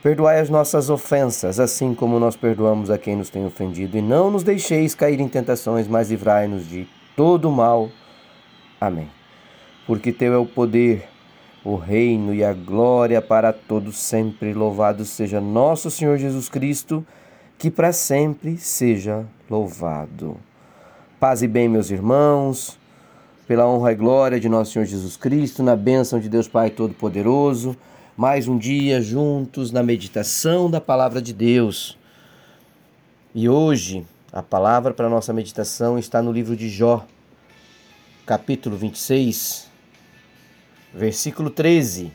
Perdoai as nossas ofensas, assim como nós perdoamos a quem nos tem ofendido, e não nos deixeis cair em tentações, mas livrai-nos de todo mal. Amém. Porque teu é o poder, o reino e a glória para todos sempre. Louvado seja nosso Senhor Jesus Cristo, que para sempre seja louvado. Paz e bem, meus irmãos, pela honra e glória de nosso Senhor Jesus Cristo, na bênção de Deus Pai Todo-Poderoso mais um dia juntos na meditação da palavra de Deus. E hoje a palavra para nossa meditação está no livro de Jó, capítulo 26, versículo 13.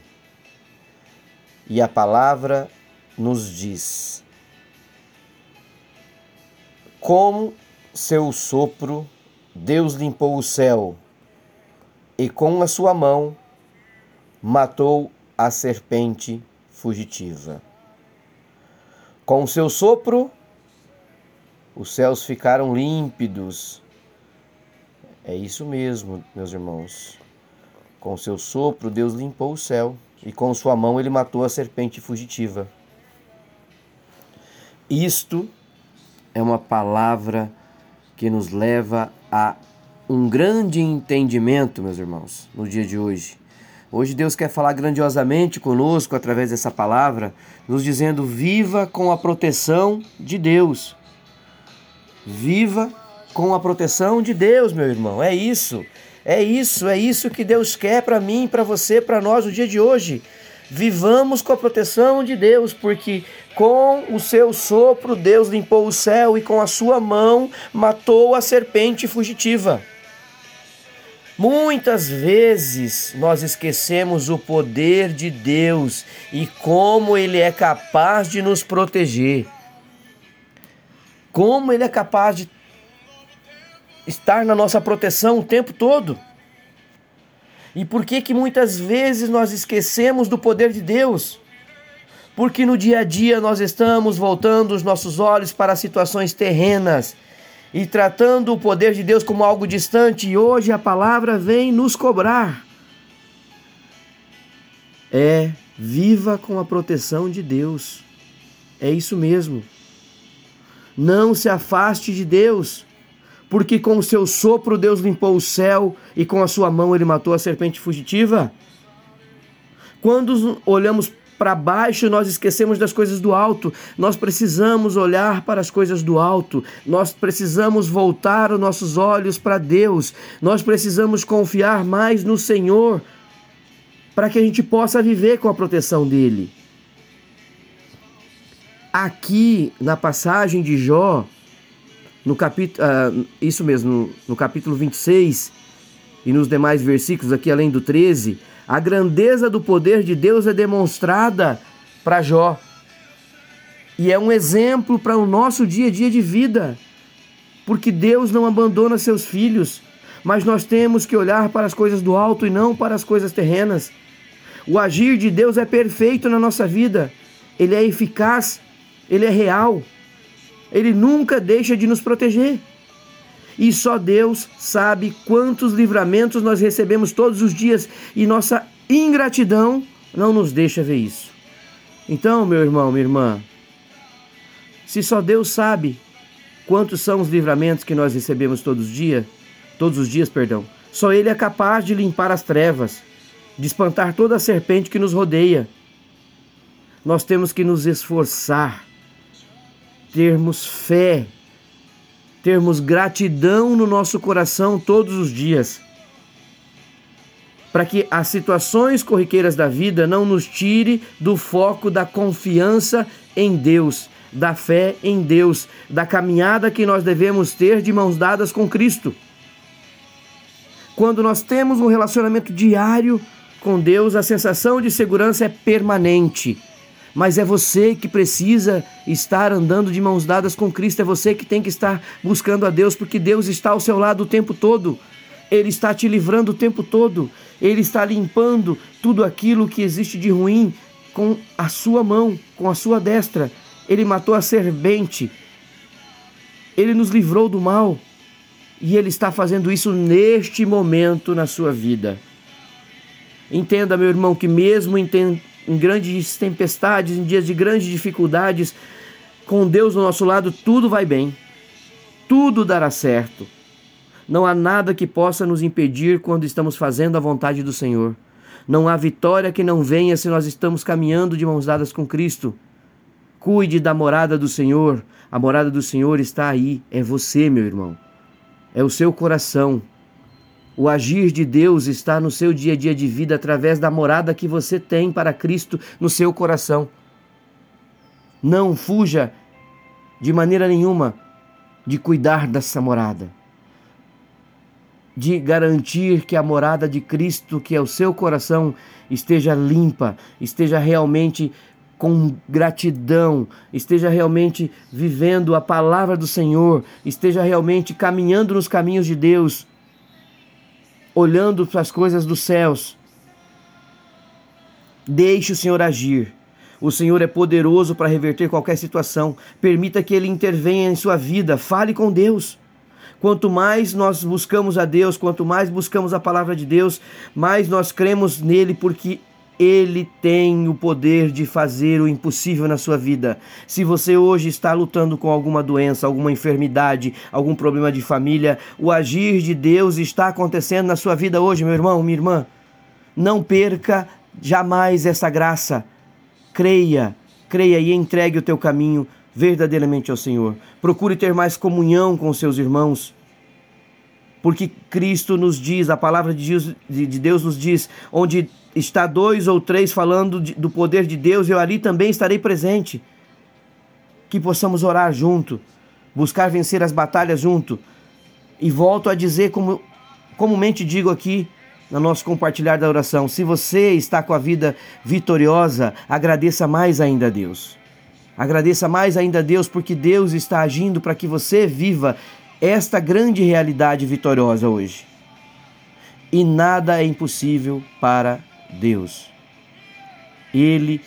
E a palavra nos diz: Com seu sopro Deus limpou o céu, e com a sua mão matou a serpente fugitiva. Com o seu sopro, os céus ficaram límpidos. É isso mesmo, meus irmãos. Com o seu sopro, Deus limpou o céu, e com sua mão ele matou a serpente fugitiva. Isto é uma palavra que nos leva a um grande entendimento, meus irmãos, no dia de hoje. Hoje Deus quer falar grandiosamente conosco através dessa palavra, nos dizendo: viva com a proteção de Deus. Viva com a proteção de Deus, meu irmão. É isso. É isso, é isso que Deus quer para mim, para você, para nós no dia de hoje. Vivamos com a proteção de Deus, porque com o seu sopro Deus limpou o céu e com a sua mão matou a serpente fugitiva. Muitas vezes nós esquecemos o poder de Deus e como Ele é capaz de nos proteger. Como Ele é capaz de estar na nossa proteção o tempo todo. E por que que muitas vezes nós esquecemos do poder de Deus? Porque no dia a dia nós estamos voltando os nossos olhos para situações terrenas e tratando o poder de Deus como algo distante, e hoje a palavra vem nos cobrar. É, viva com a proteção de Deus. É isso mesmo. Não se afaste de Deus, porque com o seu sopro Deus limpou o céu e com a sua mão ele matou a serpente fugitiva. Quando olhamos para baixo, nós esquecemos das coisas do alto. Nós precisamos olhar para as coisas do alto. Nós precisamos voltar os nossos olhos para Deus. Nós precisamos confiar mais no Senhor para que a gente possa viver com a proteção dele. Aqui na passagem de Jó, no capítulo, uh, isso mesmo, no, no capítulo 26 e nos demais versículos aqui além do 13, a grandeza do poder de Deus é demonstrada para Jó. E é um exemplo para o nosso dia a dia de vida. Porque Deus não abandona seus filhos, mas nós temos que olhar para as coisas do alto e não para as coisas terrenas. O agir de Deus é perfeito na nossa vida. Ele é eficaz, ele é real. Ele nunca deixa de nos proteger. E só Deus sabe quantos livramentos nós recebemos todos os dias e nossa ingratidão não nos deixa ver isso. Então, meu irmão, minha irmã, se só Deus sabe quantos são os livramentos que nós recebemos todos os dias, todos os dias, perdão, só ele é capaz de limpar as trevas, de espantar toda a serpente que nos rodeia. Nós temos que nos esforçar, termos fé termos gratidão no nosso coração todos os dias, para que as situações corriqueiras da vida não nos tire do foco da confiança em Deus, da fé em Deus, da caminhada que nós devemos ter de mãos dadas com Cristo. Quando nós temos um relacionamento diário com Deus, a sensação de segurança é permanente. Mas é você que precisa estar andando de mãos dadas com Cristo, é você que tem que estar buscando a Deus, porque Deus está ao seu lado o tempo todo. Ele está te livrando o tempo todo. Ele está limpando tudo aquilo que existe de ruim com a sua mão, com a sua destra. Ele matou a serpente. Ele nos livrou do mal. E ele está fazendo isso neste momento na sua vida. Entenda, meu irmão, que mesmo em, grandes tempestades, em dias de grandes dificuldades, com Deus ao nosso lado, tudo vai bem. Tudo dará certo. Não há nada que possa nos impedir quando estamos fazendo a vontade do Senhor. Não há vitória que não venha se nós estamos caminhando de mãos dadas com Cristo. Cuide da morada do Senhor. A morada do Senhor está aí. É você, meu irmão. É o seu coração. O agir de Deus está no seu dia a dia de vida através da morada que você tem para Cristo no seu coração. Não fuja de maneira nenhuma de cuidar dessa morada de garantir que a morada de Cristo, que é o seu coração, esteja limpa, esteja realmente com gratidão, esteja realmente vivendo a palavra do Senhor, esteja realmente caminhando nos caminhos de Deus, olhando para as coisas dos céus. Deixe o Senhor agir. O Senhor é poderoso para reverter qualquer situação. Permita que Ele intervenha em sua vida. Fale com Deus. Quanto mais nós buscamos a Deus, quanto mais buscamos a palavra de Deus, mais nós cremos nele, porque ele tem o poder de fazer o impossível na sua vida. Se você hoje está lutando com alguma doença, alguma enfermidade, algum problema de família, o agir de Deus está acontecendo na sua vida hoje, meu irmão, minha irmã. Não perca jamais essa graça. Creia, creia e entregue o teu caminho verdadeiramente ao Senhor. Procure ter mais comunhão com seus irmãos. Porque Cristo nos diz, a palavra de Deus nos diz, onde está dois ou três falando de, do poder de Deus, eu ali também estarei presente. Que possamos orar junto, buscar vencer as batalhas junto. E volto a dizer, como comumente digo aqui, no nosso compartilhar da oração, se você está com a vida vitoriosa, agradeça mais ainda a Deus. Agradeça mais ainda a Deus, porque Deus está agindo para que você viva esta grande realidade vitoriosa hoje. E nada é impossível para Deus. Ele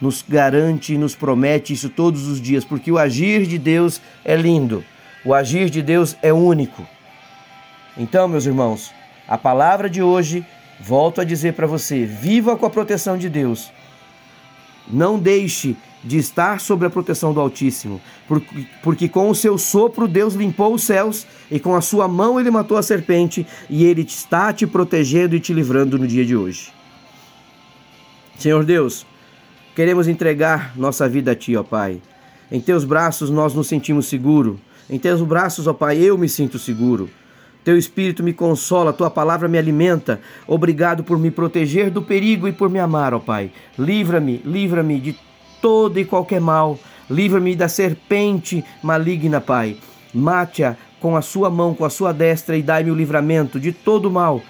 nos garante e nos promete isso todos os dias, porque o agir de Deus é lindo, o agir de Deus é único. Então, meus irmãos, a palavra de hoje, volto a dizer para você: viva com a proteção de Deus. Não deixe de estar sob a proteção do Altíssimo, porque, porque com o seu sopro Deus limpou os céus e com a sua mão ele matou a serpente e ele está te protegendo e te livrando no dia de hoje. Senhor Deus, queremos entregar nossa vida a Ti, ó Pai. Em Teus braços nós nos sentimos seguros. Em Teus braços, ó Pai, eu me sinto seguro. Teu Espírito me consola, Tua palavra me alimenta. Obrigado por me proteger do perigo e por me amar, ó Pai. Livra-me, livra-me de todo e qualquer mal. Livra-me da serpente maligna, Pai. Mate-a com a sua mão, com a sua destra e dai-me o livramento de todo mal.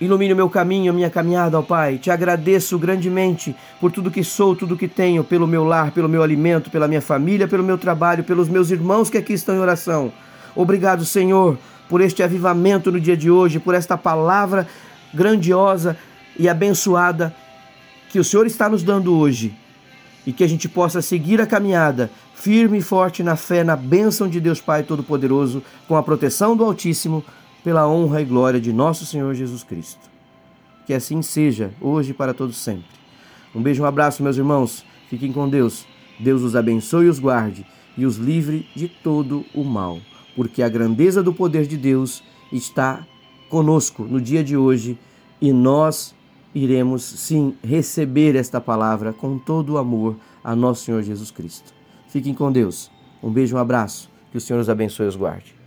Ilumine o meu caminho, a minha caminhada, ó Pai. Te agradeço grandemente por tudo que sou, tudo que tenho, pelo meu lar, pelo meu alimento, pela minha família, pelo meu trabalho, pelos meus irmãos que aqui estão em oração. Obrigado, Senhor, por este avivamento no dia de hoje, por esta palavra grandiosa e abençoada que o Senhor está nos dando hoje e que a gente possa seguir a caminhada firme e forte na fé, na bênção de Deus Pai Todo-Poderoso, com a proteção do Altíssimo, pela honra e glória de nosso Senhor Jesus Cristo. Que assim seja, hoje e para todos sempre. Um beijo, um abraço, meus irmãos. Fiquem com Deus. Deus os abençoe e os guarde e os livre de todo o mal, porque a grandeza do poder de Deus está conosco no dia de hoje e nós iremos sim receber esta palavra com todo o amor a nosso Senhor Jesus Cristo. Fiquem com Deus. Um beijo, um abraço. Que o Senhor os abençoe e os guarde.